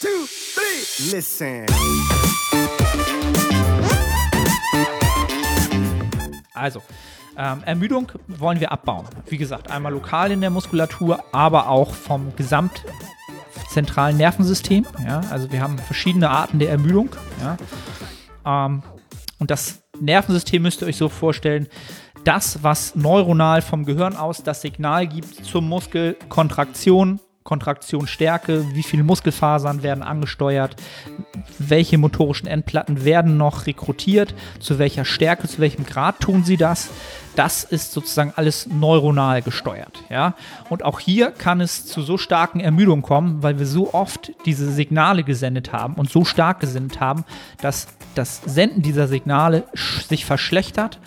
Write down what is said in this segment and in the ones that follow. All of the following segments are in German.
two, three. Listen. Also, ähm, Ermüdung wollen wir abbauen. Wie gesagt, einmal lokal in der Muskulatur, aber auch vom gesamtzentralen Nervensystem. Ja? Also wir haben verschiedene Arten der Ermüdung. Ja? Ähm, und das Nervensystem müsst ihr euch so vorstellen, das, was neuronal vom Gehirn aus das Signal gibt zum Muskel, Kontraktion, Kontraktionsstärke, wie viele Muskelfasern werden angesteuert, welche motorischen Endplatten werden noch rekrutiert, zu welcher Stärke, zu welchem Grad tun sie das. Das ist sozusagen alles neuronal gesteuert. Ja? Und auch hier kann es zu so starken Ermüdungen kommen, weil wir so oft diese Signale gesendet haben und so stark gesendet haben, dass das Senden dieser Signale sich verschlechtert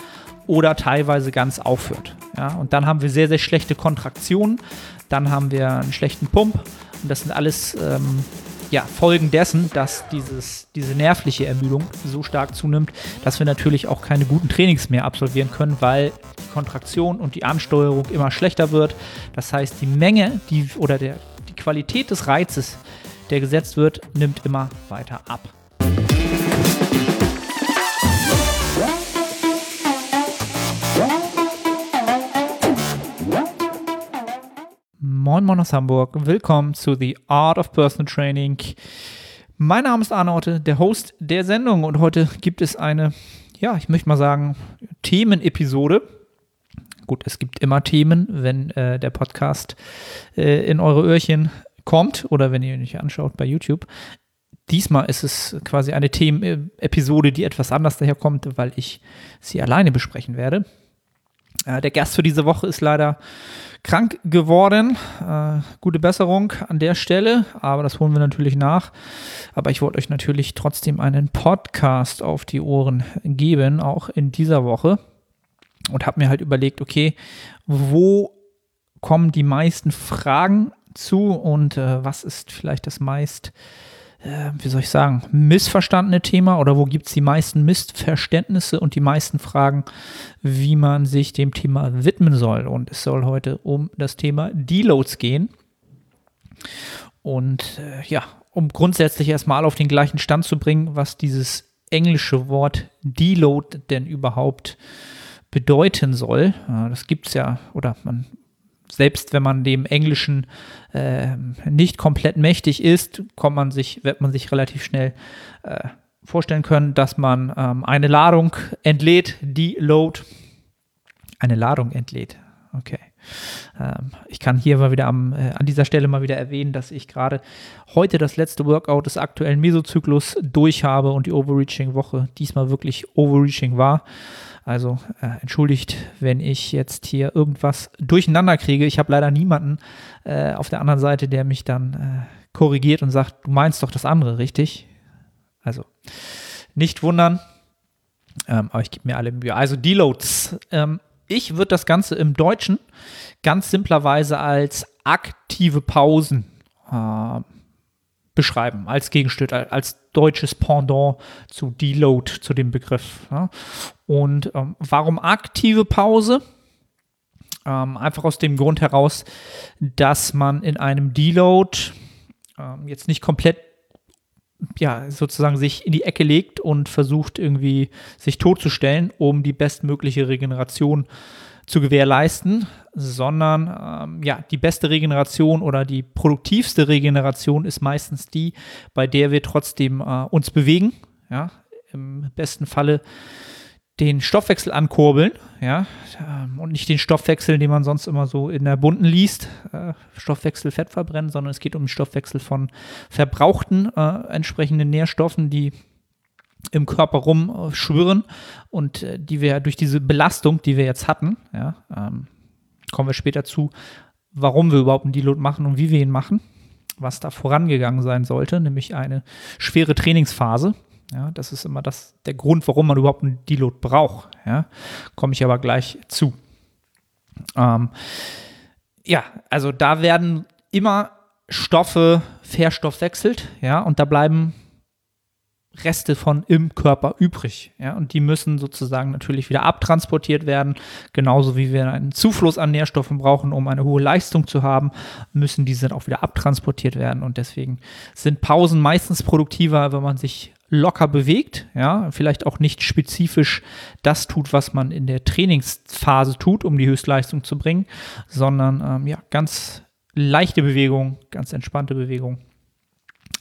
oder teilweise ganz aufhört. Ja, und dann haben wir sehr, sehr schlechte Kontraktionen, dann haben wir einen schlechten Pump und das sind alles ähm, ja, Folgen dessen, dass dieses, diese nervliche Ermüdung so stark zunimmt, dass wir natürlich auch keine guten Trainings mehr absolvieren können, weil die Kontraktion und die Ansteuerung immer schlechter wird. Das heißt, die Menge die, oder der, die Qualität des Reizes, der gesetzt wird, nimmt immer weiter ab. Moin Moin aus Hamburg. Willkommen zu The Art of Personal Training. Mein Name ist Arne Otte, der Host der Sendung und heute gibt es eine, ja, ich möchte mal sagen, Themenepisode. Gut, es gibt immer Themen, wenn äh, der Podcast äh, in eure Öhrchen kommt oder wenn ihr ihn euch anschaut bei YouTube. Diesmal ist es quasi eine Themenepisode, die etwas anders daherkommt, weil ich sie alleine besprechen werde. Äh, der Gast für diese Woche ist leider krank geworden. Äh, gute Besserung an der Stelle, aber das holen wir natürlich nach. Aber ich wollte euch natürlich trotzdem einen Podcast auf die Ohren geben, auch in dieser Woche. Und habe mir halt überlegt, okay, wo kommen die meisten Fragen zu und äh, was ist vielleicht das meist äh, wie soll ich sagen, missverstandene Thema oder wo gibt es die meisten Missverständnisse und die meisten Fragen, wie man sich dem Thema widmen soll. Und es soll heute um das Thema Deloads gehen. Und äh, ja, um grundsätzlich erstmal auf den gleichen Stand zu bringen, was dieses englische Wort Deload denn überhaupt bedeuten soll. Äh, das gibt es ja, oder man selbst wenn man dem Englischen äh, nicht komplett mächtig ist, kommt man sich, wird man sich relativ schnell äh, vorstellen können, dass man ähm, eine Ladung entlädt, die Load eine Ladung entlädt. Okay. Ähm, ich kann hier mal wieder am, äh, an dieser Stelle mal wieder erwähnen, dass ich gerade heute das letzte Workout des aktuellen Mesozyklus durch habe und die Overreaching-Woche diesmal wirklich Overreaching war. Also äh, entschuldigt, wenn ich jetzt hier irgendwas durcheinander kriege. Ich habe leider niemanden äh, auf der anderen Seite, der mich dann äh, korrigiert und sagt, du meinst doch das andere, richtig? Also nicht wundern, ähm, aber ich gebe mir alle Mühe. Also Deloads. Ähm, ich würde das Ganze im Deutschen ganz simplerweise als aktive Pausen äh, beschreiben, als Gegenstück, als deutsches Pendant zu Deload, zu dem Begriff. Ja. Und ähm, warum aktive Pause? Ähm, einfach aus dem Grund heraus, dass man in einem Deload ähm, jetzt nicht komplett ja, sozusagen sich in die Ecke legt und versucht irgendwie sich totzustellen, um die bestmögliche Regeneration zu gewährleisten, sondern ähm, ja, die beste Regeneration oder die produktivste Regeneration ist meistens die, bei der wir trotzdem äh, uns bewegen, ja, im besten Falle den Stoffwechsel ankurbeln, ja, ähm, und nicht den Stoffwechsel, den man sonst immer so in der bunten liest, äh, Stoffwechsel Fett verbrennen, sondern es geht um den Stoffwechsel von verbrauchten äh, entsprechenden Nährstoffen, die im Körper rumschwirren und äh, die wir durch diese Belastung, die wir jetzt hatten, ja, ähm, kommen wir später zu, warum wir überhaupt einen Deload machen und wie wir ihn machen, was da vorangegangen sein sollte, nämlich eine schwere Trainingsphase. Ja, das ist immer das, der Grund, warum man überhaupt einen Deload braucht. Ja, komme ich aber gleich zu. Ähm, ja, also da werden immer Stoffe verstoffwechselt, ja, und da bleiben Reste von im Körper übrig. Ja, und die müssen sozusagen natürlich wieder abtransportiert werden. Genauso wie wir einen Zufluss an Nährstoffen brauchen, um eine hohe Leistung zu haben, müssen diese auch wieder abtransportiert werden. Und deswegen sind Pausen meistens produktiver, wenn man sich locker bewegt, ja, vielleicht auch nicht spezifisch das tut, was man in der Trainingsphase tut, um die Höchstleistung zu bringen, sondern ähm, ja, ganz leichte Bewegung, ganz entspannte Bewegung.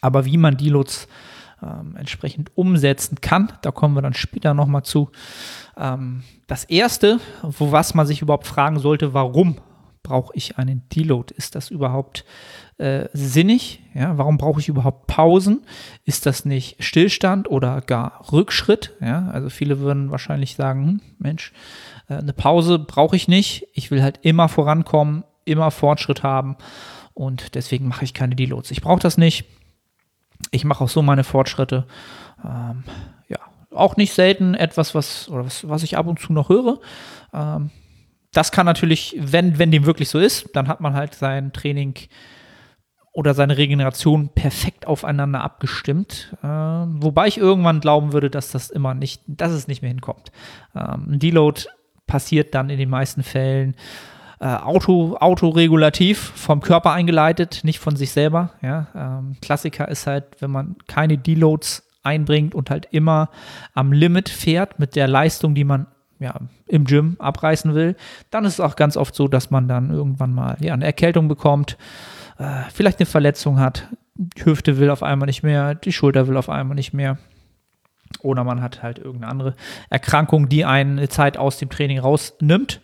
Aber wie man Deloads ähm, entsprechend umsetzen kann. Da kommen wir dann später nochmal zu. Ähm, das erste, wo was man sich überhaupt fragen sollte, warum brauche ich einen Deload? Ist das überhaupt äh, sinnig? Ja, warum brauche ich überhaupt Pausen? Ist das nicht Stillstand oder gar Rückschritt? Ja, also viele würden wahrscheinlich sagen, hm, Mensch, äh, eine Pause brauche ich nicht. Ich will halt immer vorankommen, immer Fortschritt haben und deswegen mache ich keine Deloads. Ich brauche das nicht. Ich mache auch so meine Fortschritte. Ähm, ja, auch nicht selten etwas, was, oder was, was ich ab und zu noch höre. Ähm, das kann natürlich, wenn, wenn dem wirklich so ist, dann hat man halt sein Training oder seine Regeneration perfekt aufeinander abgestimmt. Äh, wobei ich irgendwann glauben würde, dass das immer nicht, dass es nicht mehr hinkommt. Ähm, ein Deload passiert dann in den meisten Fällen äh, Auto, autoregulativ vom Körper eingeleitet, nicht von sich selber. Ja? Ähm, Klassiker ist halt, wenn man keine Deloads einbringt und halt immer am Limit fährt mit der Leistung, die man ja, im Gym abreißen will, dann ist es auch ganz oft so, dass man dann irgendwann mal ja, eine Erkältung bekommt, äh, vielleicht eine Verletzung hat, die Hüfte will auf einmal nicht mehr, die Schulter will auf einmal nicht mehr. Oder man hat halt irgendeine andere Erkrankung, die eine Zeit aus dem Training rausnimmt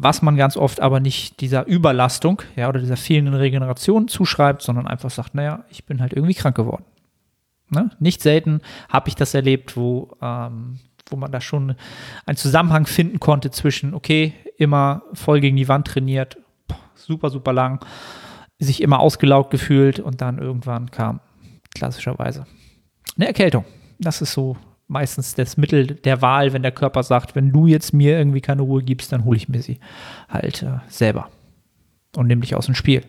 was man ganz oft aber nicht dieser Überlastung ja, oder dieser fehlenden Regeneration zuschreibt, sondern einfach sagt, naja, ich bin halt irgendwie krank geworden. Ne? Nicht selten habe ich das erlebt, wo, ähm, wo man da schon einen Zusammenhang finden konnte zwischen, okay, immer voll gegen die Wand trainiert, super, super lang, sich immer ausgelaugt gefühlt und dann irgendwann kam klassischerweise eine Erkältung. Das ist so meistens das Mittel der Wahl, wenn der Körper sagt, wenn du jetzt mir irgendwie keine Ruhe gibst, dann hole ich mir sie halt äh, selber und nehme dich aus dem Spiel,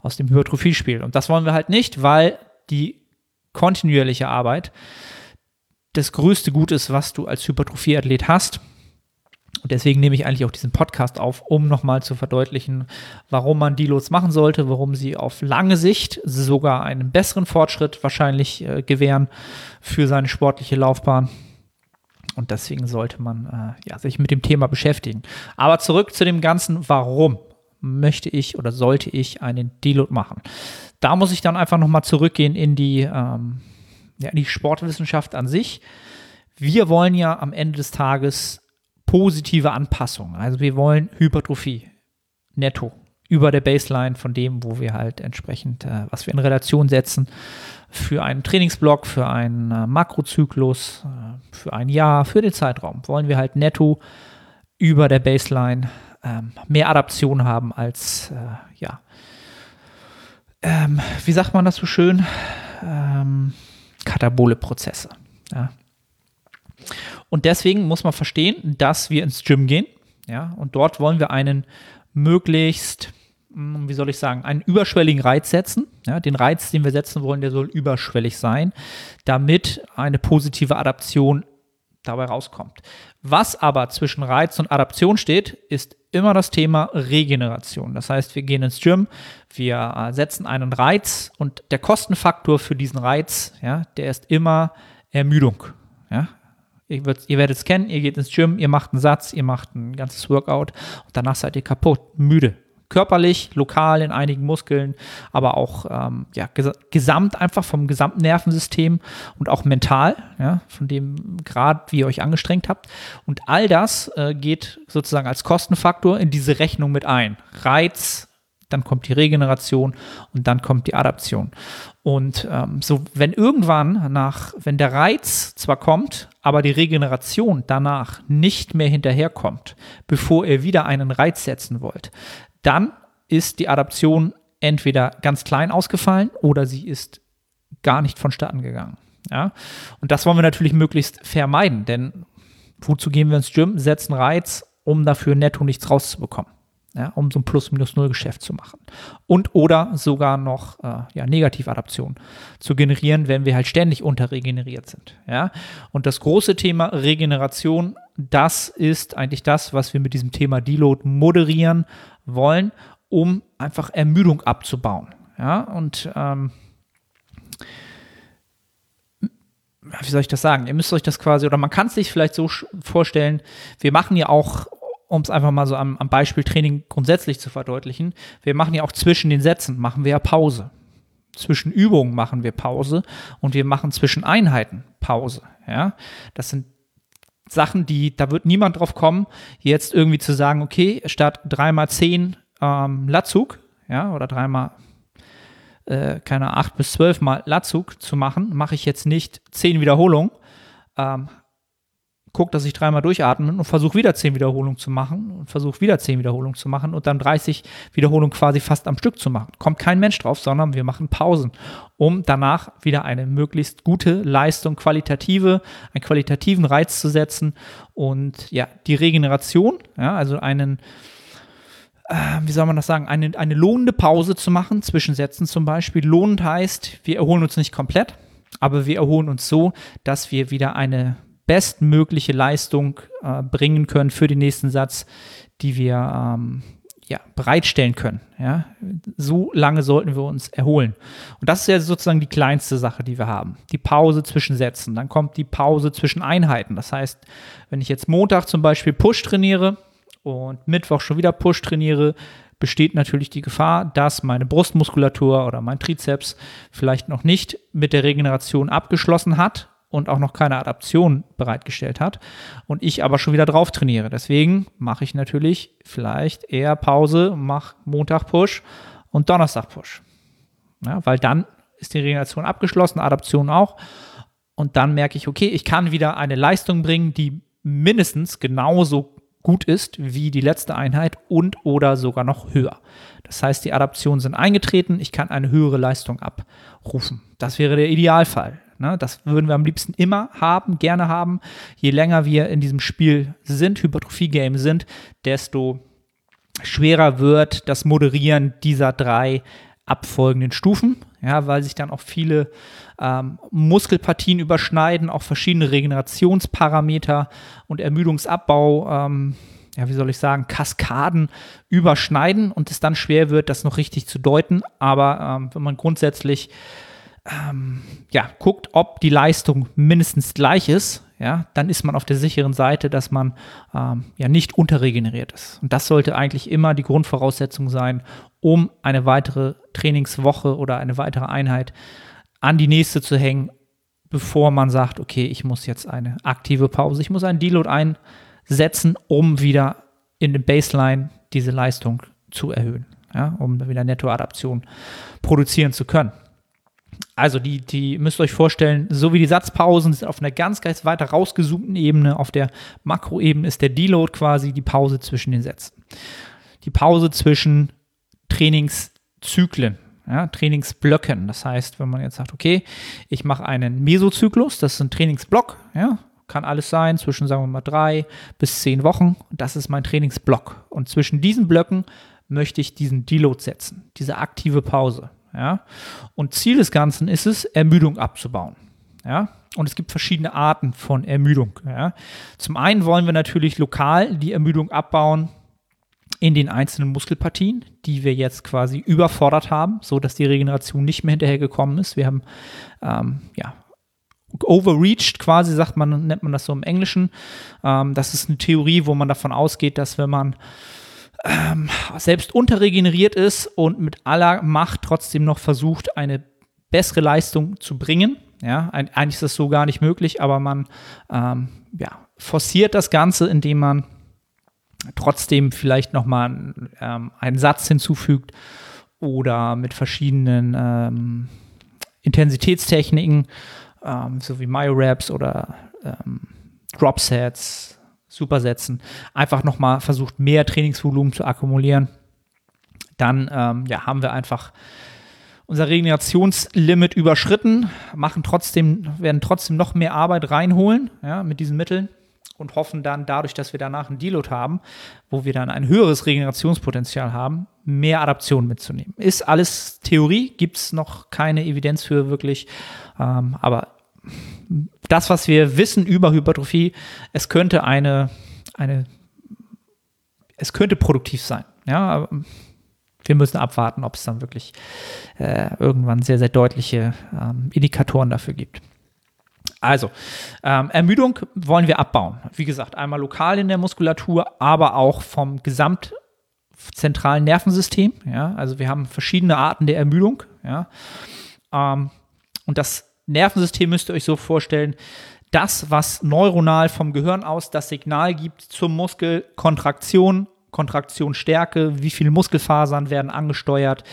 aus dem Hypertrophiespiel. Und das wollen wir halt nicht, weil die kontinuierliche Arbeit das größte Gut ist, was du als Hypertrophieathlet hast. Und deswegen nehme ich eigentlich auch diesen Podcast auf, um nochmal zu verdeutlichen, warum man Deloads machen sollte, warum sie auf lange Sicht sogar einen besseren Fortschritt wahrscheinlich äh, gewähren für seine sportliche Laufbahn. Und deswegen sollte man äh, ja, sich mit dem Thema beschäftigen. Aber zurück zu dem Ganzen, warum möchte ich oder sollte ich einen Deload machen? Da muss ich dann einfach nochmal zurückgehen in die, ähm, ja, in die Sportwissenschaft an sich. Wir wollen ja am Ende des Tages positive Anpassung. Also wir wollen Hypertrophie netto über der Baseline von dem, wo wir halt entsprechend, äh, was wir in Relation setzen für einen Trainingsblock, für einen äh, Makrozyklus, äh, für ein Jahr, für den Zeitraum. Wollen wir halt netto über der Baseline ähm, mehr Adaption haben als, äh, ja, ähm, wie sagt man das so schön? Ähm, katabole Prozesse. Ja. Und deswegen muss man verstehen, dass wir ins Gym gehen. Ja, und dort wollen wir einen möglichst, hm, wie soll ich sagen, einen überschwelligen Reiz setzen. Ja, den Reiz, den wir setzen wollen, der soll überschwellig sein, damit eine positive Adaption dabei rauskommt. Was aber zwischen Reiz und Adaption steht, ist immer das Thema Regeneration. Das heißt, wir gehen ins Gym, wir setzen einen Reiz und der Kostenfaktor für diesen Reiz, ja, der ist immer Ermüdung. Ja, Ihr, ihr werdet es kennen, ihr geht ins Gym, ihr macht einen Satz, ihr macht ein ganzes Workout und danach seid ihr kaputt, müde. Körperlich, lokal in einigen Muskeln, aber auch ähm, ja, gesamt einfach vom gesamten Nervensystem und auch mental, ja, von dem Grad, wie ihr euch angestrengt habt. Und all das äh, geht sozusagen als Kostenfaktor in diese Rechnung mit ein. Reiz, dann kommt die Regeneration und dann kommt die Adaption. Und ähm, so, wenn irgendwann nach, wenn der Reiz zwar kommt, aber die Regeneration danach nicht mehr hinterherkommt, bevor ihr wieder einen Reiz setzen wollt, dann ist die Adaption entweder ganz klein ausgefallen oder sie ist gar nicht vonstatten gegangen. Ja? Und das wollen wir natürlich möglichst vermeiden, denn wozu gehen wir ins Gym, setzen Reiz, um dafür netto nichts rauszubekommen. Ja, um so ein Plus-Minus-Null-Geschäft zu machen. Und oder sogar noch äh, ja, Negativadaption zu generieren, wenn wir halt ständig unterregeneriert sind. Ja? Und das große Thema Regeneration, das ist eigentlich das, was wir mit diesem Thema Deload moderieren wollen, um einfach Ermüdung abzubauen. Ja? Und ähm, wie soll ich das sagen? Ihr müsst euch das quasi, oder man kann es sich vielleicht so vorstellen, wir machen ja auch um es einfach mal so am, am Beispiel Training grundsätzlich zu verdeutlichen, wir machen ja auch zwischen den Sätzen, machen wir ja Pause. Zwischen Übungen machen wir Pause und wir machen zwischen Einheiten Pause. Ja, das sind Sachen, die, da wird niemand drauf kommen, jetzt irgendwie zu sagen, okay, statt dreimal zehn ähm, Latzug, ja, oder dreimal, äh, keine acht bis zwölf Mal Latzug zu machen, mache ich jetzt nicht zehn Wiederholungen, ähm, gucke, dass ich dreimal durchatme und versuche wieder zehn Wiederholungen zu machen und versuche wieder zehn Wiederholungen zu machen und dann 30 Wiederholungen quasi fast am Stück zu machen. Kommt kein Mensch drauf, sondern wir machen Pausen, um danach wieder eine möglichst gute Leistung, qualitative, einen qualitativen Reiz zu setzen und ja, die Regeneration, ja, also einen äh, wie soll man das sagen, eine, eine lohnende Pause zu machen zwischen Sätzen zum Beispiel. Lohnend heißt, wir erholen uns nicht komplett, aber wir erholen uns so, dass wir wieder eine bestmögliche Leistung äh, bringen können für den nächsten Satz, die wir ähm, ja, bereitstellen können. Ja? So lange sollten wir uns erholen. Und das ist ja sozusagen die kleinste Sache, die wir haben. Die Pause zwischen Sätzen. Dann kommt die Pause zwischen Einheiten. Das heißt, wenn ich jetzt Montag zum Beispiel Push trainiere und Mittwoch schon wieder Push trainiere, besteht natürlich die Gefahr, dass meine Brustmuskulatur oder mein Trizeps vielleicht noch nicht mit der Regeneration abgeschlossen hat und auch noch keine Adaption bereitgestellt hat und ich aber schon wieder drauf trainiere. Deswegen mache ich natürlich vielleicht eher Pause, mache Montag Push und Donnerstag Push. Ja, weil dann ist die Regeneration abgeschlossen, Adaption auch. Und dann merke ich, okay, ich kann wieder eine Leistung bringen, die mindestens genauso gut ist wie die letzte Einheit und oder sogar noch höher. Das heißt, die Adaptionen sind eingetreten, ich kann eine höhere Leistung abrufen. Das wäre der Idealfall. Ne? Das würden wir am liebsten immer haben, gerne haben. Je länger wir in diesem Spiel sind, Hypertrophie-Game sind, desto schwerer wird das Moderieren dieser drei abfolgenden Stufen, ja, weil sich dann auch viele ähm, Muskelpartien überschneiden, auch verschiedene Regenerationsparameter und Ermüdungsabbau, ähm, ja, wie soll ich sagen, Kaskaden überschneiden und es dann schwer wird, das noch richtig zu deuten. Aber ähm, wenn man grundsätzlich ähm, ja, guckt, ob die Leistung mindestens gleich ist, ja, dann ist man auf der sicheren Seite, dass man ähm, ja nicht unterregeneriert ist. Und das sollte eigentlich immer die Grundvoraussetzung sein, um eine weitere Trainingswoche oder eine weitere Einheit an die nächste zu hängen, bevor man sagt, okay, ich muss jetzt eine aktive Pause, ich muss einen Deload einsetzen, um wieder in den Baseline diese Leistung zu erhöhen, ja, um wieder Nettoadaption produzieren zu können. Also die, die müsst ihr euch vorstellen, so wie die Satzpausen sind auf einer ganz, ganz weiter rausgezoomten Ebene, auf der Makroebene ist der Deload quasi die Pause zwischen den Sätzen. Die Pause zwischen Trainingszyklen, ja, Trainingsblöcken. Das heißt, wenn man jetzt sagt, okay, ich mache einen Mesozyklus, das ist ein Trainingsblock, ja, kann alles sein, zwischen, sagen wir mal, drei bis zehn Wochen. Das ist mein Trainingsblock. Und zwischen diesen Blöcken möchte ich diesen Deload setzen, diese aktive Pause. Ja? Und Ziel des Ganzen ist es, Ermüdung abzubauen. Ja? Und es gibt verschiedene Arten von Ermüdung. Ja? Zum einen wollen wir natürlich lokal die Ermüdung abbauen in den einzelnen Muskelpartien, die wir jetzt quasi überfordert haben, so dass die Regeneration nicht mehr hinterhergekommen ist. Wir haben ähm, ja overreached quasi, sagt man, nennt man das so im Englischen. Ähm, das ist eine Theorie, wo man davon ausgeht, dass wenn man ähm, selbst unterregeneriert ist und mit aller Macht trotzdem noch versucht, eine bessere Leistung zu bringen. Ja, eigentlich ist das so gar nicht möglich, aber man ähm, ja, forciert das Ganze, indem man trotzdem vielleicht nochmal ähm, einen Satz hinzufügt oder mit verschiedenen ähm, Intensitätstechniken, ähm, so wie Myoraps oder ähm, Dropsets, Supersätzen einfach nochmal versucht, mehr Trainingsvolumen zu akkumulieren. Dann ähm, ja, haben wir einfach unser Regenerationslimit überschritten, machen trotzdem, werden trotzdem noch mehr Arbeit reinholen ja, mit diesen Mitteln und hoffen dann dadurch, dass wir danach einen Deload haben, wo wir dann ein höheres Regenerationspotenzial haben, mehr Adaption mitzunehmen. Ist alles Theorie, gibt es noch keine Evidenz für wirklich, ähm, aber das, was wir wissen über Hypertrophie, es könnte eine, eine es könnte produktiv sein. Ja, wir müssen abwarten, ob es dann wirklich äh, irgendwann sehr, sehr deutliche ähm, Indikatoren dafür gibt. Also, ähm, Ermüdung wollen wir abbauen. Wie gesagt, einmal lokal in der Muskulatur, aber auch vom gesamtzentralen Nervensystem. Ja, also wir haben verschiedene Arten der Ermüdung. Ja, ähm, und das Nervensystem müsst ihr euch so vorstellen, das, was neuronal vom Gehirn aus das Signal gibt zum Muskel, Kontraktion, Kontraktionsstärke, wie viele Muskelfasern werden angesteuert,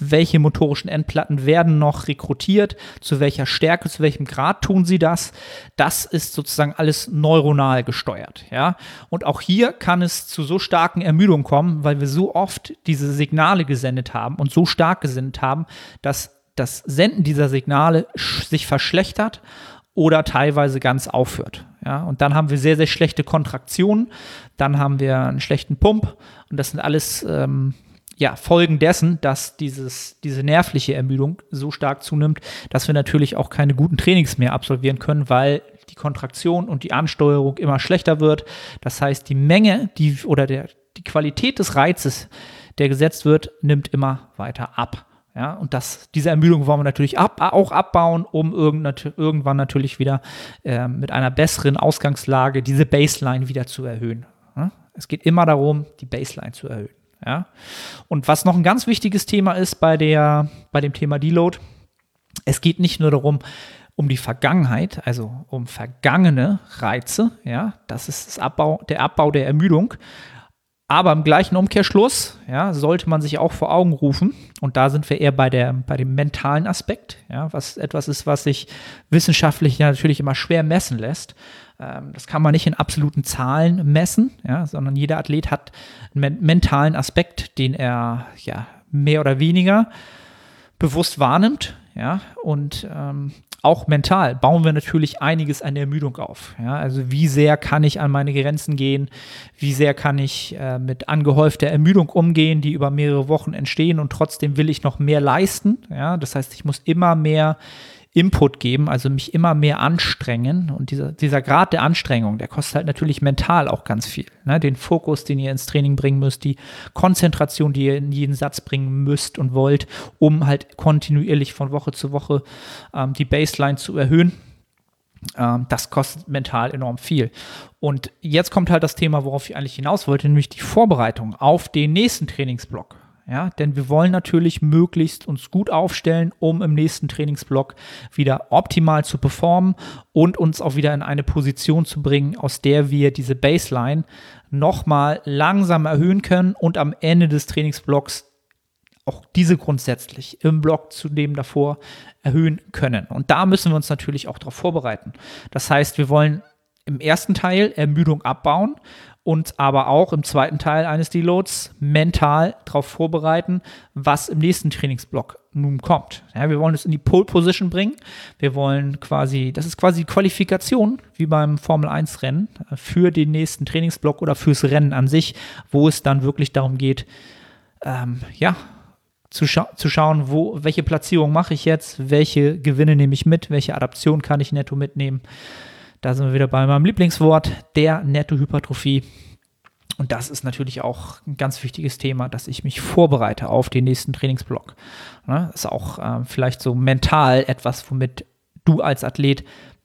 welche motorischen Endplatten werden noch rekrutiert, zu welcher Stärke, zu welchem Grad tun sie das. Das ist sozusagen alles neuronal gesteuert, ja. Und auch hier kann es zu so starken Ermüdungen kommen, weil wir so oft diese Signale gesendet haben und so stark gesendet haben, dass das Senden dieser Signale sich verschlechtert oder teilweise ganz aufhört. Ja, und dann haben wir sehr, sehr schlechte Kontraktionen, dann haben wir einen schlechten Pump und das sind alles ähm, ja, Folgen dessen, dass dieses, diese nervliche Ermüdung so stark zunimmt, dass wir natürlich auch keine guten Trainings mehr absolvieren können, weil die Kontraktion und die Ansteuerung immer schlechter wird. Das heißt, die Menge die, oder der, die Qualität des Reizes, der gesetzt wird, nimmt immer weiter ab. Ja, und das, diese Ermüdung wollen wir natürlich ab, auch abbauen, um irgend, irgendwann natürlich wieder äh, mit einer besseren Ausgangslage diese Baseline wieder zu erhöhen. Ja? Es geht immer darum, die Baseline zu erhöhen. Ja? Und was noch ein ganz wichtiges Thema ist bei, der, bei dem Thema Deload, es geht nicht nur darum, um die Vergangenheit, also um vergangene Reize, ja, das ist das Abbau, der Abbau der Ermüdung, aber im gleichen Umkehrschluss ja, sollte man sich auch vor Augen rufen, und da sind wir eher bei, der, bei dem mentalen Aspekt, ja, was etwas ist, was sich wissenschaftlich natürlich immer schwer messen lässt. Ähm, das kann man nicht in absoluten Zahlen messen, ja, sondern jeder Athlet hat einen mentalen Aspekt, den er ja, mehr oder weniger bewusst wahrnimmt. Ja, und ähm, auch mental bauen wir natürlich einiges an Ermüdung auf. Ja, also wie sehr kann ich an meine Grenzen gehen? Wie sehr kann ich äh, mit angehäufter Ermüdung umgehen, die über mehrere Wochen entstehen und trotzdem will ich noch mehr leisten? Ja, das heißt, ich muss immer mehr Input geben, also mich immer mehr anstrengen. Und dieser, dieser Grad der Anstrengung, der kostet halt natürlich mental auch ganz viel. Ne? Den Fokus, den ihr ins Training bringen müsst, die Konzentration, die ihr in jeden Satz bringen müsst und wollt, um halt kontinuierlich von Woche zu Woche ähm, die Baseline zu erhöhen. Ähm, das kostet mental enorm viel. Und jetzt kommt halt das Thema, worauf ich eigentlich hinaus wollte, nämlich die Vorbereitung auf den nächsten Trainingsblock. Ja, denn wir wollen natürlich möglichst uns gut aufstellen, um im nächsten Trainingsblock wieder optimal zu performen und uns auch wieder in eine Position zu bringen, aus der wir diese Baseline nochmal langsam erhöhen können und am Ende des Trainingsblocks auch diese grundsätzlich im Block zu dem davor erhöhen können. Und da müssen wir uns natürlich auch darauf vorbereiten. Das heißt, wir wollen im ersten Teil Ermüdung abbauen und aber auch im zweiten Teil eines Deloads mental darauf vorbereiten, was im nächsten Trainingsblock nun kommt. Ja, wir wollen es in die Pole Position bringen. Wir wollen quasi, das ist quasi Qualifikation, wie beim Formel 1 Rennen, für den nächsten Trainingsblock oder fürs Rennen an sich, wo es dann wirklich darum geht, ähm, ja, zu, scha zu schauen, wo, welche Platzierung mache ich jetzt, welche Gewinne nehme ich mit, welche Adaption kann ich netto mitnehmen. Da sind wir wieder bei meinem Lieblingswort, der Nettohypertrophie. Und das ist natürlich auch ein ganz wichtiges Thema, dass ich mich vorbereite auf den nächsten Trainingsblock. Ne? Ist auch äh, vielleicht so mental etwas, womit du als Athlet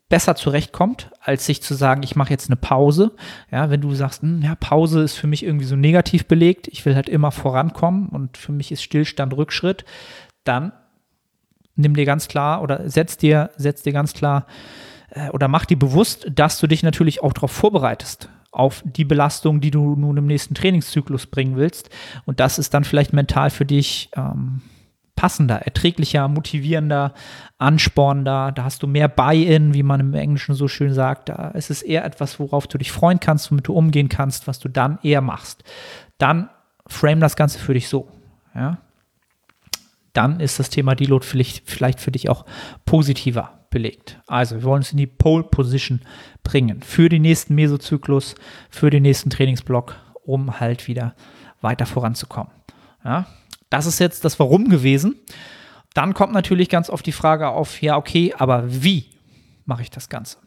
besser zurechtkommt, als sich zu sagen, ich mache jetzt eine Pause. Ja, wenn du sagst, hm, ja, Pause ist für mich irgendwie so negativ belegt, ich will halt immer vorankommen und für mich ist Stillstand Rückschritt, dann nimm dir ganz klar oder setz dir, setz dir ganz klar äh, oder mach dir bewusst, dass du dich natürlich auch darauf vorbereitest, auf die Belastung, die du nun im nächsten Trainingszyklus bringen willst. Und das ist dann vielleicht mental für dich ähm, passender, erträglicher, motivierender, anspornender. Da hast du mehr Buy-in, wie man im Englischen so schön sagt. Da ist es eher etwas, worauf du dich freuen kannst, womit du umgehen kannst, was du dann eher machst. Dann frame das Ganze für dich so. Ja? Dann ist das Thema Deload vielleicht, vielleicht für dich auch positiver belegt. Also wir wollen uns in die Pole Position bringen für den nächsten Mesozyklus, für den nächsten Trainingsblock, um halt wieder weiter voranzukommen. Ja, das ist jetzt das Warum gewesen. Dann kommt natürlich ganz oft die Frage auf, ja, okay, aber wie mache ich das Ganze?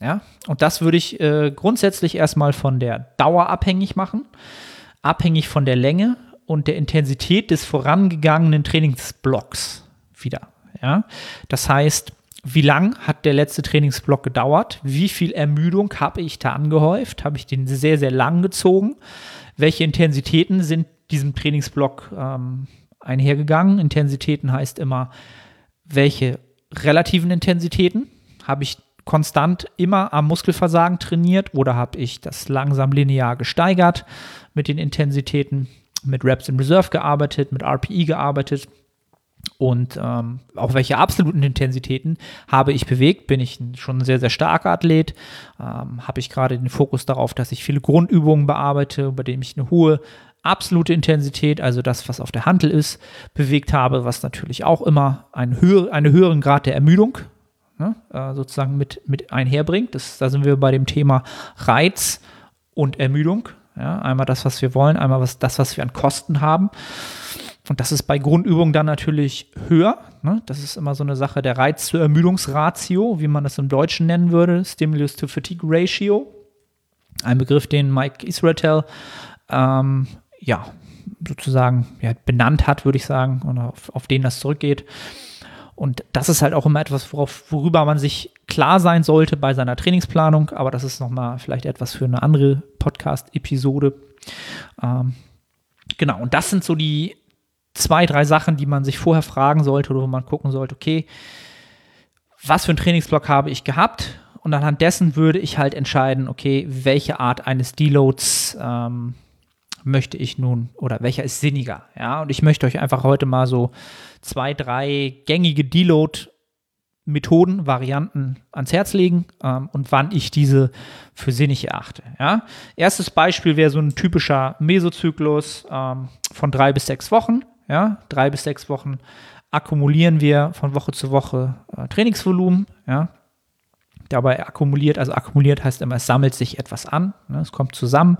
Ja, und das würde ich äh, grundsätzlich erstmal von der Dauer abhängig machen, abhängig von der Länge und der Intensität des vorangegangenen Trainingsblocks wieder. Ja, das heißt, wie lang hat der letzte Trainingsblock gedauert? Wie viel Ermüdung habe ich da angehäuft? Habe ich den sehr, sehr lang gezogen? Welche Intensitäten sind diesem Trainingsblock ähm, einhergegangen? Intensitäten heißt immer, welche relativen Intensitäten habe ich konstant immer am Muskelversagen trainiert oder habe ich das langsam linear gesteigert mit den Intensitäten, mit Reps in Reserve gearbeitet, mit RPE gearbeitet und ähm, auch welche absoluten Intensitäten habe ich bewegt? Bin ich schon ein sehr, sehr starker Athlet? Ähm, habe ich gerade den Fokus darauf, dass ich viele Grundübungen bearbeite, bei denen ich eine hohe absolute Intensität, also das, was auf der Hantel ist, bewegt habe, was natürlich auch immer einen, höher, einen höheren Grad der Ermüdung ne, äh, sozusagen mit, mit einherbringt. Das, da sind wir bei dem Thema Reiz und Ermüdung. Ja, einmal das, was wir wollen, einmal was, das, was wir an Kosten haben. Und das ist bei Grundübungen dann natürlich höher. Ne? Das ist immer so eine Sache der Reiz-zu-Ermüdungsratio, wie man das im Deutschen nennen würde, Stimulus-to-Fatigue-Ratio. Ein Begriff, den Mike Israel ähm, ja, sozusagen ja, benannt hat, würde ich sagen, und auf, auf den das zurückgeht. Und das ist halt auch immer etwas, worauf, worüber man sich klar sein sollte bei seiner Trainingsplanung. Aber das ist nochmal vielleicht etwas für eine andere Podcast-Episode. Ähm, genau, und das sind so die zwei, drei Sachen, die man sich vorher fragen sollte oder wo man gucken sollte, okay, was für einen Trainingsblock habe ich gehabt? Und anhand dessen würde ich halt entscheiden, okay, welche Art eines Deloads ähm, möchte ich nun oder welcher ist sinniger. Ja, und ich möchte euch einfach heute mal so zwei, drei gängige Deload Methoden, Varianten ans Herz legen ähm, und wann ich diese für sinnig erachte. Ja? Erstes Beispiel wäre so ein typischer Mesozyklus ähm, von drei bis sechs Wochen. Ja? Drei bis sechs Wochen akkumulieren wir von Woche zu Woche äh, Trainingsvolumen. Ja? dabei akkumuliert. Also akkumuliert heißt immer, es sammelt sich etwas an, ne, es kommt zusammen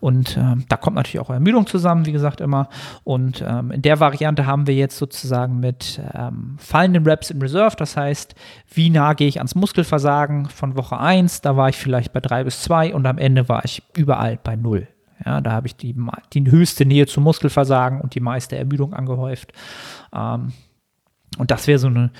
und ähm, da kommt natürlich auch Ermüdung zusammen, wie gesagt immer. Und ähm, in der Variante haben wir jetzt sozusagen mit ähm, fallenden Reps in Reserve, das heißt, wie nah gehe ich ans Muskelversagen von Woche 1, da war ich vielleicht bei 3 bis 2 und am Ende war ich überall bei 0. Ja, da habe ich die, die höchste Nähe zum Muskelversagen und die meiste Ermüdung angehäuft. Ähm, und das wäre so eine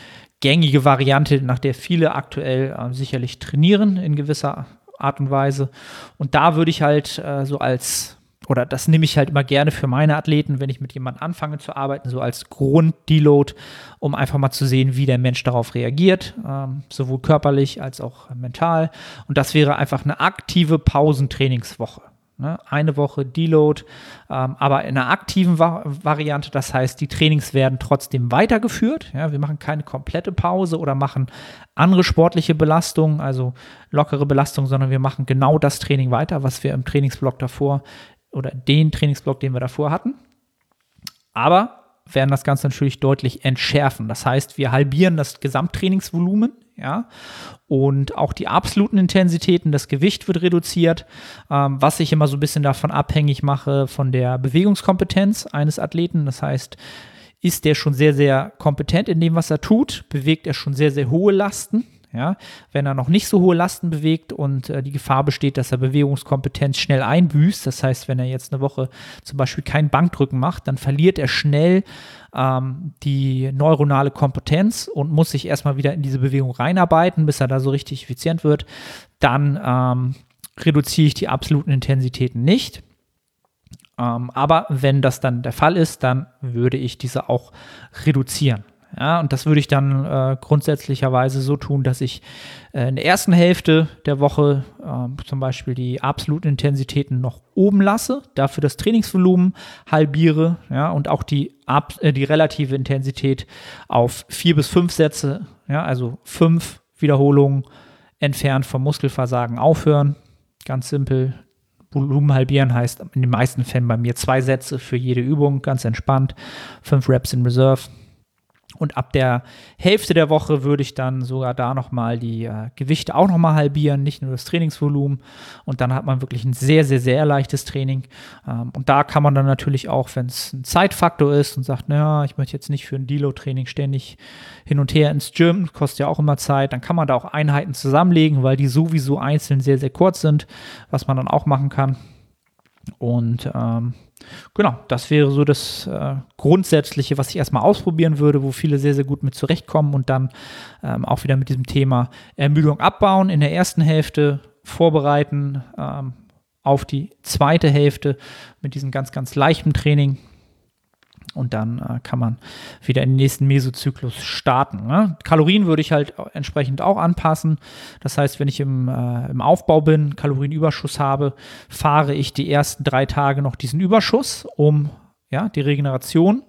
gängige Variante, nach der viele aktuell äh, sicherlich trainieren in gewisser Art und Weise. Und da würde ich halt äh, so als, oder das nehme ich halt immer gerne für meine Athleten, wenn ich mit jemandem anfange zu arbeiten, so als Grund-Deload, um einfach mal zu sehen, wie der Mensch darauf reagiert, ähm, sowohl körperlich als auch mental. Und das wäre einfach eine aktive Pausentrainingswoche. Ne? Eine Woche Deload, ähm, aber in einer aktiven Va Variante, das heißt, die Trainings werden trotzdem weitergeführt. Ja? Wir machen keine komplette Pause oder machen andere sportliche Belastungen, also lockere Belastung, sondern wir machen genau das Training weiter, was wir im Trainingsblock davor oder den Trainingsblock, den wir davor hatten. Aber werden das Ganze natürlich deutlich entschärfen. Das heißt, wir halbieren das Gesamttrainingsvolumen, ja, und auch die absoluten Intensitäten, das Gewicht wird reduziert, ähm, was ich immer so ein bisschen davon abhängig mache von der Bewegungskompetenz eines Athleten. Das heißt, ist der schon sehr, sehr kompetent in dem, was er tut, bewegt er schon sehr, sehr hohe Lasten, ja, wenn er noch nicht so hohe Lasten bewegt und äh, die Gefahr besteht, dass er Bewegungskompetenz schnell einbüßt, das heißt, wenn er jetzt eine Woche zum Beispiel kein Bankdrücken macht, dann verliert er schnell ähm, die neuronale Kompetenz und muss sich erstmal wieder in diese Bewegung reinarbeiten, bis er da so richtig effizient wird. Dann ähm, reduziere ich die absoluten Intensitäten nicht. Ähm, aber wenn das dann der Fall ist, dann würde ich diese auch reduzieren. Ja, und das würde ich dann äh, grundsätzlicherweise so tun, dass ich äh, in der ersten Hälfte der Woche äh, zum Beispiel die absoluten Intensitäten noch oben lasse, dafür das Trainingsvolumen halbiere ja, und auch die, ab, äh, die relative Intensität auf vier bis fünf Sätze, ja, also fünf Wiederholungen entfernt vom Muskelversagen aufhören. Ganz simpel. Volumen halbieren heißt in den meisten Fällen bei mir zwei Sätze für jede Übung, ganz entspannt. Fünf Reps in Reserve Und ab der Hälfte der Woche würde ich dann sogar da nochmal die äh, Gewichte auch nochmal halbieren, nicht nur das Trainingsvolumen. Und dann hat man wirklich ein sehr, sehr, sehr leichtes Training. Ähm, und da kann man dann natürlich auch, wenn es ein Zeitfaktor ist und sagt, naja, ich möchte jetzt nicht für ein Deload-Training ständig hin und her ins Gym, kostet ja auch immer Zeit, dann kann man da auch Einheiten zusammenlegen, weil die sowieso einzeln sehr, sehr kurz sind, was man dann auch machen kann. Und ähm, Genau, das wäre so das äh, Grundsätzliche, was ich erstmal ausprobieren würde, wo viele sehr, sehr gut mit zurechtkommen und dann ähm, auch wieder mit diesem Thema Ermüdung abbauen in der ersten Hälfte, vorbereiten ähm, auf die zweite Hälfte mit diesem ganz, ganz leichten Training, und dann äh, kann man wieder in den nächsten Mesozyklus starten. Ne? Kalorien würde ich halt entsprechend auch anpassen. Das heißt, wenn ich im, äh, im Aufbau bin, Kalorienüberschuss habe, fahre ich die ersten drei Tage noch diesen Überschuss, um ja, die Regeneration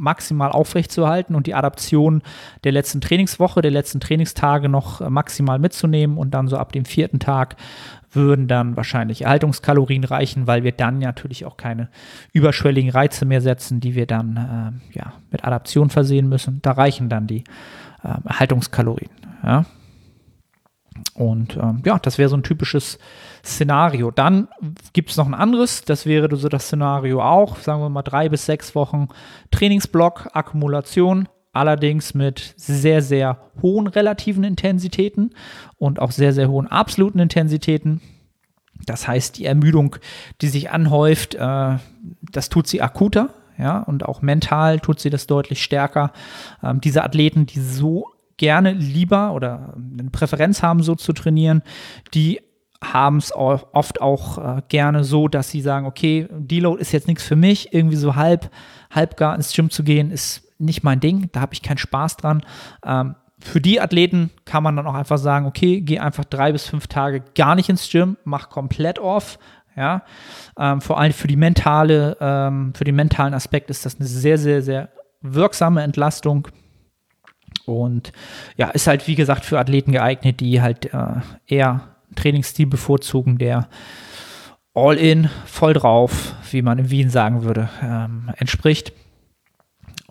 maximal aufrechtzuerhalten und die Adaption der letzten Trainingswoche, der letzten Trainingstage noch äh, maximal mitzunehmen und dann so ab dem vierten Tag würden dann wahrscheinlich Erhaltungskalorien reichen, weil wir dann natürlich auch keine überschwelligen Reize mehr setzen, die wir dann äh, ja, mit Adaption versehen müssen. Da reichen dann die äh, Erhaltungskalorien. Ja. Und ähm, ja, das wäre so ein typisches Szenario. Dann gibt es noch ein anderes, das wäre so das Szenario auch, sagen wir mal drei bis sechs Wochen Trainingsblock, Akkumulation, allerdings mit sehr, sehr hohen relativen Intensitäten und auch sehr, sehr hohen absoluten Intensitäten. Das heißt, die Ermüdung, die sich anhäuft, äh, das tut sie akuter, ja, und auch mental tut sie das deutlich stärker. Ähm, diese Athleten, die so gerne lieber oder eine Präferenz haben, so zu trainieren, die haben es oft auch äh, gerne so, dass sie sagen, okay, Deload ist jetzt nichts für mich, irgendwie so halb, halb gar ins Gym zu gehen, ist nicht mein Ding, da habe ich keinen Spaß dran. Ähm, für die Athleten kann man dann auch einfach sagen, okay, geh einfach drei bis fünf Tage gar nicht ins Gym, mach komplett off. Ja, ähm, vor allem für die mentale, ähm, für den mentalen Aspekt ist das eine sehr, sehr, sehr wirksame Entlastung. Und ja, ist halt wie gesagt für Athleten geeignet, die halt äh, eher einen Trainingsstil bevorzugen, der all in, voll drauf, wie man in Wien sagen würde, ähm, entspricht.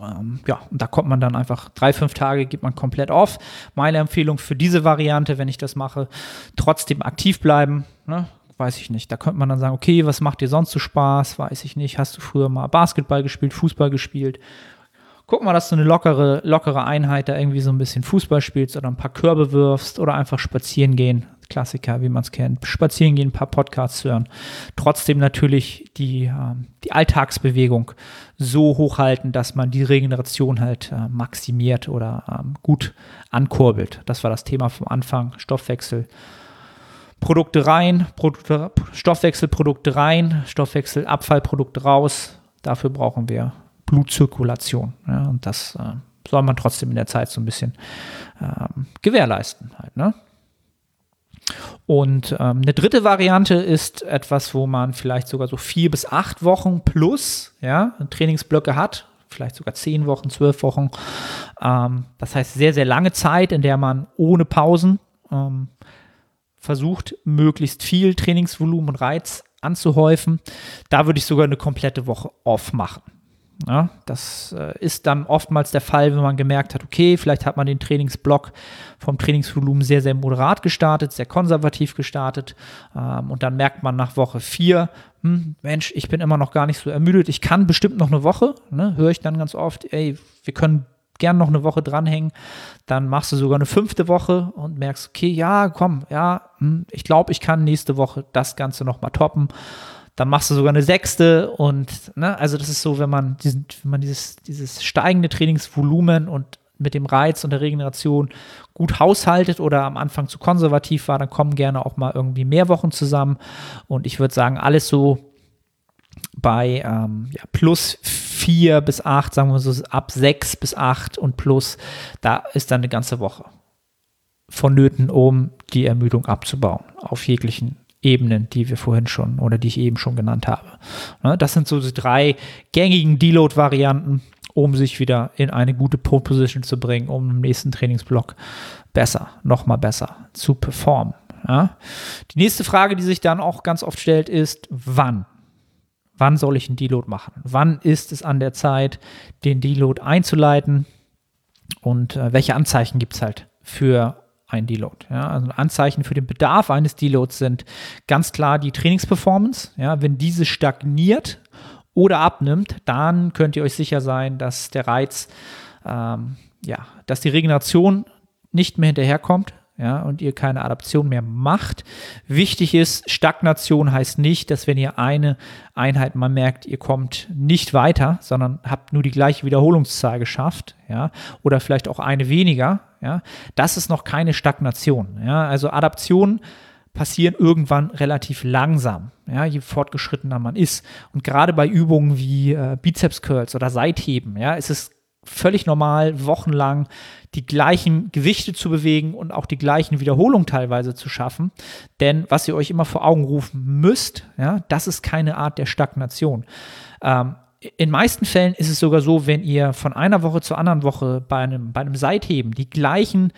Ähm, ja, und da kommt man dann einfach drei, fünf Tage, gibt man komplett off. Meine Empfehlung für diese Variante, wenn ich das mache, trotzdem aktiv bleiben. Ne? Weiß ich nicht. Da könnte man dann sagen, okay, was macht dir sonst so Spaß? Weiß ich nicht. Hast du früher mal Basketball gespielt, Fußball gespielt? Guck mal, dass du eine lockere, lockere Einheit da irgendwie so ein bisschen Fußball spielst oder ein paar Körbe wirfst oder einfach spazieren gehen. Klassiker, wie man es kennt. Spazieren gehen, ein paar Podcasts hören. Trotzdem natürlich die, äh, die Alltagsbewegung so hochhalten, dass man die Regeneration halt äh, maximiert oder ähm, gut ankurbelt. Das war das Thema vom Anfang. Stoffwechsel. Produkte rein, Produkte, Stoffwechselprodukte rein, Stoffwechselabfallprodukte raus. Dafür brauchen wir Blutzirkulation. Ja, und das äh, soll man trotzdem in der Zeit so ein bisschen ähm, gewährleisten. Halt, ne? Und ähm, eine dritte Variante ist etwas, wo man vielleicht sogar so vier bis acht Wochen plus ja, Trainingsblöcke hat, vielleicht sogar zehn Wochen, zwölf Wochen. Ähm, das heißt sehr, sehr lange Zeit, in der man ohne Pausen ähm, versucht, möglichst viel Trainingsvolumen und Reiz anzuhäufen. Da würde ich sogar eine komplette Woche off machen. Ja, das äh, ist dann oftmals der Fall, wenn man gemerkt hat, okay, vielleicht hat man den Trainingsblock vom Trainingsvolumen sehr, sehr moderat gestartet, sehr konservativ gestartet ähm, und dann merkt man nach Woche vier, hm, Mensch, ich bin immer noch gar nicht so ermüdet, ich kann bestimmt noch eine Woche, ne, höre ich dann ganz oft, ey, wir können gern noch eine Woche dranhängen, dann machst du sogar eine fünfte Woche und merkst, okay, ja, komm, ja, hm, ich glaube, ich kann nächste Woche das Ganze nochmal toppen dann machst du sogar eine sechste und ne, also das ist so, wenn man diesen, wenn man dieses, dieses steigende Trainingsvolumen und mit dem Reiz und der Regeneration gut haushaltet oder am Anfang zu konservativ war, dann kommen gerne auch mal irgendwie mehr Wochen zusammen. Und ich würde sagen, alles so bei ähm, ja, plus vier bis acht, sagen wir so ab sechs bis acht und plus, da ist dann eine ganze Woche vonnöten, um die Ermüdung abzubauen auf jeglichen Ebenen, die wir vorhin schon oder die ich eben schon genannt habe. Ne, das sind so die drei gängigen Deload-Varianten, um sich wieder in eine gute Pole Position zu bringen, um im nächsten Trainingsblock besser, nochmal besser zu performen. Die nächste Frage, die sich dann auch ganz oft stellt, ist, wann? Wann soll ich einen Deload machen? Wann ist es an der Zeit, den Deload einzuleiten? Und äh, welche Anzeichen gibt es halt für ein Deload? Ja? Also Anzeichen für den Bedarf eines Deloads sind ganz klar die Trainingsperformance. Ja? Wenn diese stagniert oder abnimmt, dann könnt ihr euch sicher sein, dass der Reiz, ähm, ja, dass die Regeneration nicht mehr hinterherkommt, ja, und ihr keine Adaption mehr macht. Wichtig ist, Stagnation heißt nicht, dass wenn ihr eine Einheit mal merkt, ihr kommt nicht weiter, sondern habt nur die gleiche Wiederholungszahl geschafft, ja, oder vielleicht auch eine weniger, ja, das ist noch keine Stagnation, ja, also Adaption passieren irgendwann relativ langsam, ja, je fortgeschrittener man ist. Und gerade bei Übungen wie äh, Bizeps Curls oder Seitheben, ja, ist es völlig normal, wochenlang die gleichen Gewichte zu bewegen und auch die gleichen Wiederholungen teilweise zu schaffen. Denn was ihr euch immer vor Augen rufen müsst, ja, das ist keine Art der Stagnation. Ähm, in meisten Fällen ist es sogar so, wenn ihr von einer Woche zur anderen Woche bei einem, bei einem Seitheben die gleichen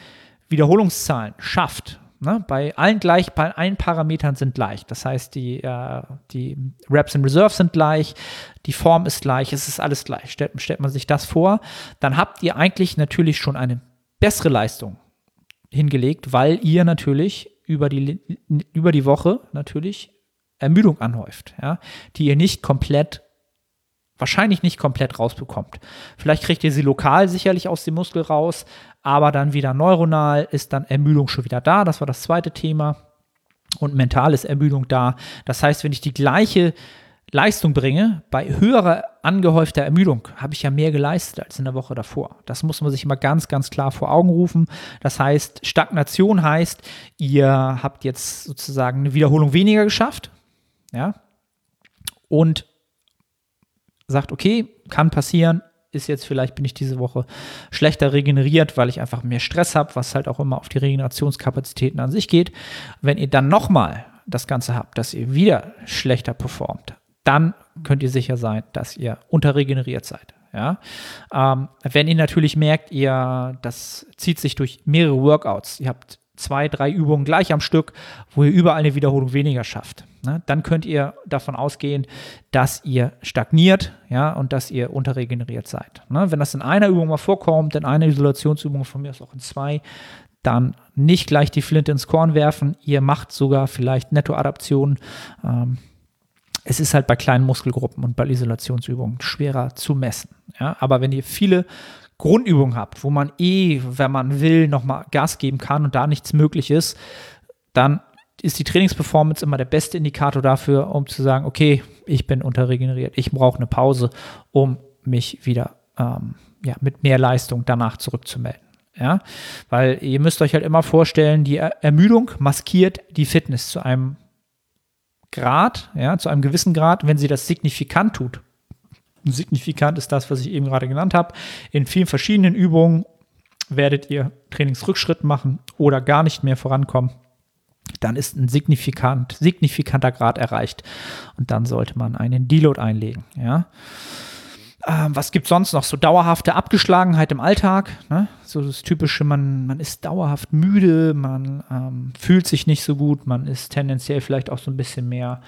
Wiederholungszahlen schafft, Ne? Bei allen gleich, bei allen Parametern sind gleich. Das heißt, die, äh, die Reps in Reserve sind gleich, die Form ist gleich, es ist alles gleich. Stellt, stellt man sich das vor, dann habt ihr eigentlich natürlich schon eine bessere Leistung hingelegt, weil ihr natürlich über die, über die Woche natürlich Ermüdung anhäuft, ja, die ihr nicht komplett wahrscheinlich nicht komplett rausbekommt. Vielleicht kriegt ihr sie lokal sicherlich aus dem Muskel raus, aber dann wieder neuronal ist dann Ermüdung schon wieder da. Das war das zweite Thema. Und mental ist Ermüdung da. Das heißt, wenn ich die gleiche Leistung bringe, bei höherer angehäufter Ermüdung habe ich ja mehr geleistet als in der Woche davor. Das muss man sich immer ganz, ganz klar vor Augen rufen. Das heißt, Stagnation heißt, ihr habt jetzt sozusagen eine Wiederholung weniger geschafft. Ja. Und sagt, okay, kann passieren, ist jetzt vielleicht, bin ich diese Woche schlechter regeneriert, weil ich einfach mehr Stress habe, was halt auch immer auf die Regenerationskapazitäten an sich geht. Wenn ihr dann nochmal das Ganze habt, dass ihr wieder schlechter performt, dann könnt ihr sicher sein, dass ihr unterregeneriert seid. Ja? Ähm, wenn ihr natürlich merkt, ihr, das zieht sich durch mehrere Workouts, ihr habt zwei, drei Übungen gleich am Stück, wo ihr überall eine Wiederholung weniger schafft. Ne? Dann könnt ihr davon ausgehen, dass ihr stagniert ja, und dass ihr unterregeneriert seid. Ne? Wenn das in einer Übung mal vorkommt, in einer Isolationsübung von mir ist auch in zwei, dann nicht gleich die Flinte ins Korn werfen. Ihr macht sogar vielleicht Nettoadaptionen. Ähm, es ist halt bei kleinen Muskelgruppen und bei Isolationsübungen schwerer zu messen. Ja? Aber wenn ihr viele Grundübungen habt, wo man eh, wenn man will, nochmal Gas geben kann und da nichts möglich ist, dann ist die Trainingsperformance immer der beste Indikator dafür, um zu sagen, okay, ich bin unterregeneriert, ich brauche eine Pause, um mich wieder ähm, ja, mit mehr Leistung danach zurückzumelden. Ja, weil ihr müsst euch halt immer vorstellen, die Ermüdung maskiert die Fitness zu einem Grad, ja, zu einem gewissen Grad, wenn sie das signifikant tut, signifikant ist das, was ich eben gerade genannt habe. In vielen verschiedenen Übungen werdet ihr Trainingsrückschritt machen oder gar nicht mehr vorankommen. Dann ist ein signifikant, signifikanter Grad erreicht und dann sollte man einen Deload einlegen. Ja. Ähm, was gibt es sonst noch? So dauerhafte Abgeschlagenheit im Alltag. Ne? So das typische, man, man ist dauerhaft müde, man ähm, fühlt sich nicht so gut, man ist tendenziell vielleicht auch so ein bisschen mehr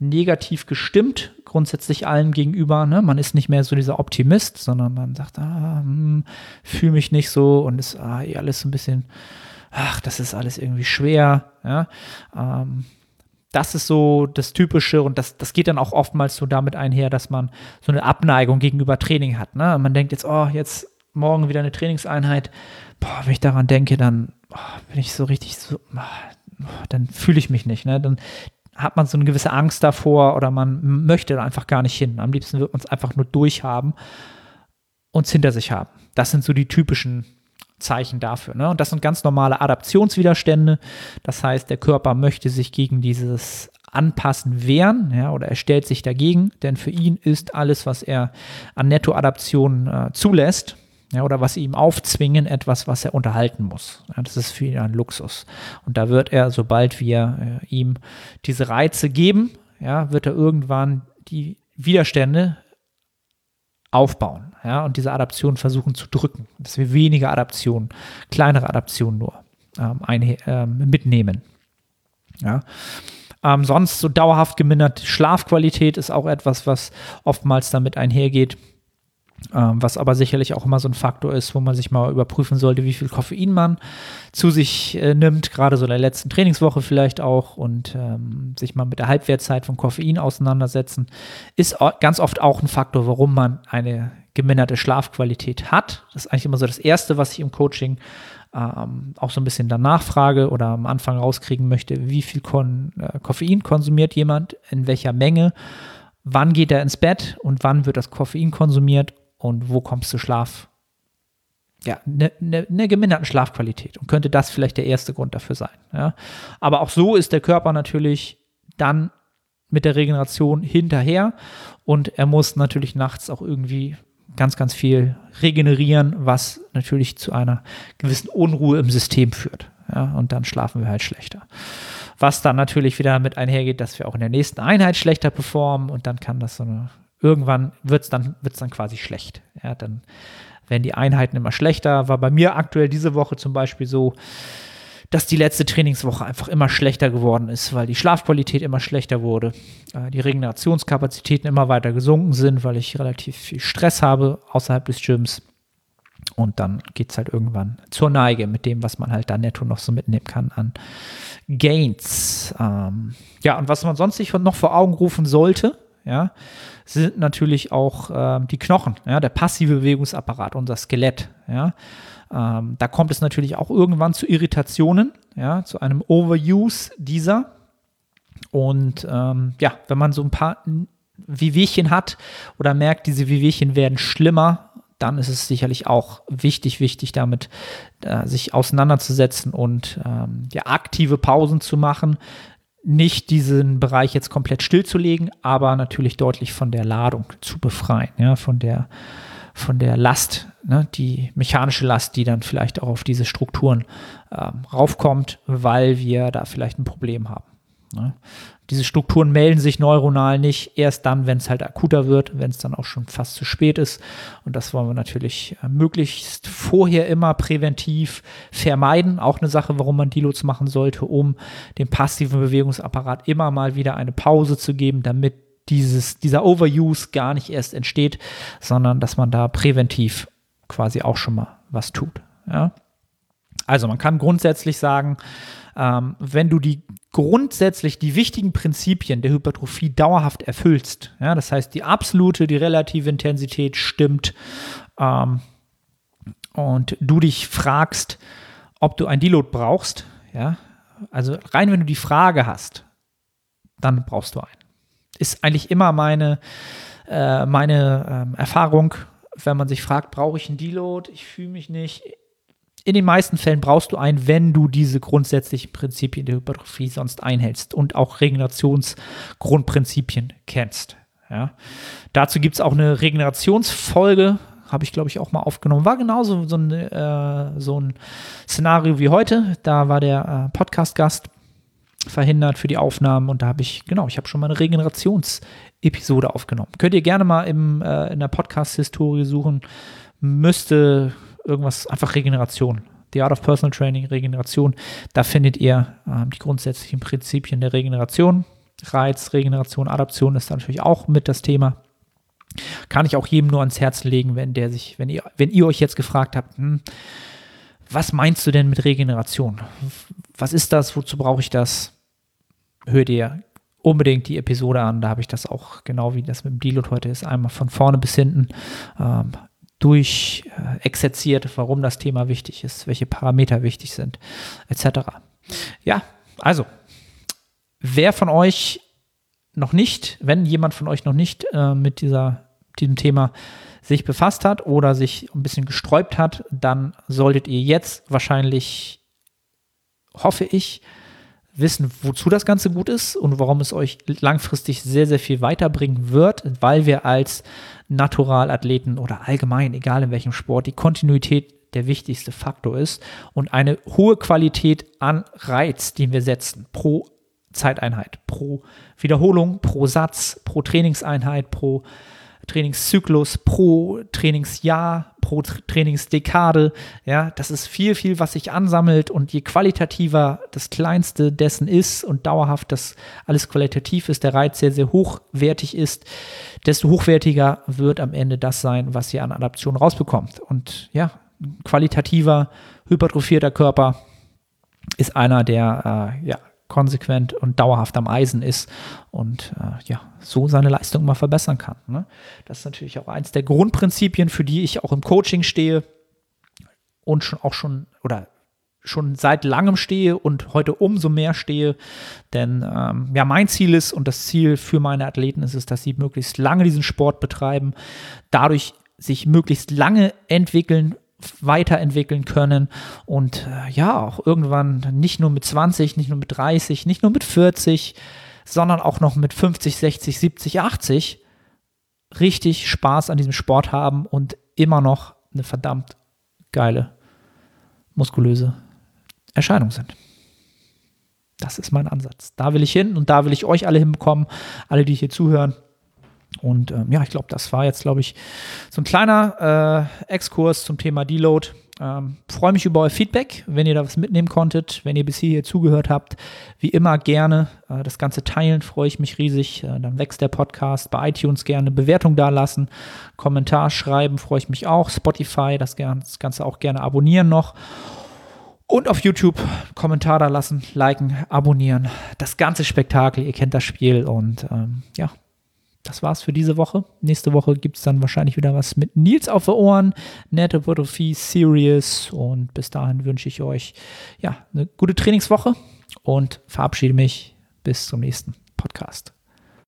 negativ gestimmt, grundsätzlich allen gegenüber. Ne? Man ist nicht mehr so dieser Optimist, sondern man sagt, ah, hm, fühle mich nicht so und ist ah, eh alles so ein bisschen, ach, das ist alles irgendwie schwer. Ja? Ähm, das ist so das Typische und das, das geht dann auch oftmals so damit einher, dass man so eine Abneigung gegenüber Training hat. Ne? Man denkt jetzt, oh, jetzt morgen wieder eine Trainingseinheit. Boah, wenn ich daran denke, dann oh, bin ich so richtig so, oh, dann fühle ich mich nicht. Ne? Dann hat man so eine gewisse Angst davor oder man möchte da einfach gar nicht hin. Am liebsten wird man es einfach nur durchhaben und es hinter sich haben. Das sind so die typischen Zeichen dafür. Ne? Und das sind ganz normale Adaptionswiderstände. Das heißt, der Körper möchte sich gegen dieses Anpassen wehren ja, oder er stellt sich dagegen, denn für ihn ist alles, was er an Nettoadaption äh, zulässt, ja, oder was ihm aufzwingen, etwas, was er unterhalten muss. Ja, das ist für ihn ein Luxus. Und da wird er, sobald wir äh, ihm diese Reize geben, ja, wird er irgendwann die Widerstände aufbauen ja, und diese Adaption versuchen zu drücken, dass wir weniger Adaptionen, kleinere Adaptionen nur ähm, ein, ähm, mitnehmen. Ja. Ähm, sonst so dauerhaft geminderte Schlafqualität ist auch etwas, was oftmals damit einhergeht was aber sicherlich auch immer so ein Faktor ist, wo man sich mal überprüfen sollte, wie viel Koffein man zu sich äh, nimmt, gerade so in der letzten Trainingswoche vielleicht auch und ähm, sich mal mit der Halbwertzeit von Koffein auseinandersetzen, ist ganz oft auch ein Faktor, warum man eine geminderte Schlafqualität hat. Das ist eigentlich immer so das Erste, was ich im Coaching ähm, auch so ein bisschen danach frage oder am Anfang rauskriegen möchte, wie viel Kon äh, Koffein konsumiert jemand, in welcher Menge, wann geht er ins Bett und wann wird das Koffein konsumiert und wo kommst du Schlaf? Ja, eine ne, ne geminderten Schlafqualität und könnte das vielleicht der erste Grund dafür sein. Ja? Aber auch so ist der Körper natürlich dann mit der Regeneration hinterher und er muss natürlich nachts auch irgendwie ganz, ganz viel regenerieren, was natürlich zu einer gewissen Unruhe im System führt. Ja? Und dann schlafen wir halt schlechter. Was dann natürlich wieder mit einhergeht, dass wir auch in der nächsten Einheit schlechter performen und dann kann das so eine irgendwann wird es dann, wird's dann quasi schlecht. Ja, dann werden die Einheiten immer schlechter. War bei mir aktuell diese Woche zum Beispiel so, dass die letzte Trainingswoche einfach immer schlechter geworden ist, weil die Schlafqualität immer schlechter wurde, äh, die Regenerationskapazitäten immer weiter gesunken sind, weil ich relativ viel Stress habe außerhalb des Gyms. Und dann geht es halt irgendwann zur Neige mit dem, was man halt da netto noch so mitnehmen kann an Gains. Ähm, ja, und was man sonst sich noch vor Augen rufen sollte, ja, sind natürlich auch äh, die Knochen, ja, der passive Bewegungsapparat, unser Skelett, ja. Ähm, da kommt es natürlich auch irgendwann zu Irritationen, ja, zu einem Overuse dieser. Und ähm, ja, wenn man so ein paar Wehwehchen hat oder merkt, diese Wehwehchen werden schlimmer, dann ist es sicherlich auch wichtig, wichtig damit äh, sich auseinanderzusetzen und ähm, ja, aktive Pausen zu machen, nicht diesen Bereich jetzt komplett stillzulegen, aber natürlich deutlich von der Ladung zu befreien, ja, von der, von der Last, ne, die mechanische Last, die dann vielleicht auch auf diese Strukturen ähm, raufkommt, weil wir da vielleicht ein Problem haben. Ne. Diese Strukturen melden sich neuronal nicht erst dann, wenn es halt akuter wird, wenn es dann auch schon fast zu spät ist. Und das wollen wir natürlich äh, möglichst vorher immer präventiv vermeiden. Auch eine Sache, warum man Deloads machen sollte, um dem passiven Bewegungsapparat immer mal wieder eine Pause zu geben, damit dieses, dieser Overuse gar nicht erst entsteht, sondern dass man da präventiv quasi auch schon mal was tut. Ja? Also man kann grundsätzlich sagen, ähm, wenn du die grundsätzlich die wichtigen Prinzipien der Hypertrophie dauerhaft erfüllst, ja, das heißt die absolute, die relative Intensität stimmt ähm, und du dich fragst, ob du ein Deload brauchst, ja, also rein wenn du die Frage hast, dann brauchst du einen. Ist eigentlich immer meine, äh, meine ähm, Erfahrung, wenn man sich fragt, brauche ich einen Deload? Ich fühle mich nicht in den meisten Fällen brauchst du einen, wenn du diese grundsätzlichen Prinzipien der Hypertrophie sonst einhältst und auch Regenerationsgrundprinzipien kennst. Ja. Dazu gibt es auch eine Regenerationsfolge, habe ich glaube ich auch mal aufgenommen. War genauso so ein, äh, so ein Szenario wie heute. Da war der äh, Podcast-Gast verhindert für die Aufnahmen und da habe ich, genau, ich habe schon mal eine Regenerationsepisode aufgenommen. Könnt ihr gerne mal im, äh, in der Podcast-Historie suchen. Müsste irgendwas, einfach Regeneration. The Art of Personal Training, Regeneration. Da findet ihr ähm, die grundsätzlichen Prinzipien der Regeneration. Reiz, Regeneration, Adaption ist natürlich auch mit das Thema. Kann ich auch jedem nur ans Herz legen, wenn der sich, wenn ihr, wenn ihr euch jetzt gefragt habt, hm, was meinst du denn mit Regeneration? Was ist das? Wozu brauche ich das? Hört ihr unbedingt die Episode an. Da habe ich das auch genau wie das mit dem Deload heute ist, einmal von vorne bis hinten ähm, durchexerziert, warum das Thema wichtig ist, welche Parameter wichtig sind, etc. Ja, also, wer von euch noch nicht, wenn jemand von euch noch nicht äh, mit dieser, diesem Thema sich befasst hat oder sich ein bisschen gesträubt hat, dann solltet ihr jetzt wahrscheinlich, hoffe ich, wissen, wozu das Ganze gut ist und warum es euch langfristig sehr, sehr viel weiterbringen wird, weil wir als Naturalathleten oder allgemein, egal in welchem Sport, die Kontinuität der wichtigste Faktor ist und eine hohe Qualität an Reiz, den wir setzen, pro Zeiteinheit, pro Wiederholung, pro Satz, pro Trainingseinheit, pro Trainingszyklus, pro Trainingsjahr, pro Trainingsdekade. Ja, das ist viel, viel, was sich ansammelt und je qualitativer das kleinste dessen ist und dauerhaft das alles qualitativ ist, der Reiz sehr, sehr hochwertig ist, desto hochwertiger wird am Ende das sein, was ihr an Adaption rausbekommt. Und ja, qualitativer, hypertrophierter Körper ist einer, der äh, ja, konsequent und dauerhaft am Eisen ist und äh, ja, so seine Leistung mal verbessern kann. Ne? Das ist natürlich auch eins der Grundprinzipien, für die ich auch im Coaching stehe und schon auch schon oder schon seit langem stehe und heute umso mehr stehe. Denn ähm, ja, mein Ziel ist und das Ziel für meine Athleten ist es, dass sie möglichst lange diesen Sport betreiben, dadurch sich möglichst lange entwickeln, weiterentwickeln können und äh, ja, auch irgendwann nicht nur mit 20, nicht nur mit 30, nicht nur mit 40, sondern auch noch mit 50, 60, 70, 80 richtig Spaß an diesem Sport haben und immer noch eine verdammt geile, muskulöse Erscheinung sind. Das ist mein Ansatz. Da will ich hin und da will ich euch alle hinbekommen, alle, die hier zuhören. Und ähm, ja, ich glaube, das war jetzt, glaube ich, so ein kleiner äh, Exkurs zum Thema Deload. Ähm, Freue mich über euer Feedback, wenn ihr da was mitnehmen konntet, wenn ihr bis hierher zugehört habt. Wie immer gerne äh, das Ganze teilen, freue ich mich riesig. Äh, dann wächst der Podcast. Bei iTunes gerne Bewertung dalassen, Kommentar schreiben, freue ich mich auch. Spotify, das, das Ganze auch gerne abonnieren noch. Und auf YouTube Kommentar da lassen, liken, abonnieren. Das ganze Spektakel, ihr kennt das Spiel. Und ähm, ja, das war's für diese Woche. Nächste Woche gibt es dann wahrscheinlich wieder was mit Nils auf den Ohren. Nette Hypertrophie Series. Und bis dahin wünsche ich euch ja, eine gute Trainingswoche und verabschiede mich bis zum nächsten Podcast.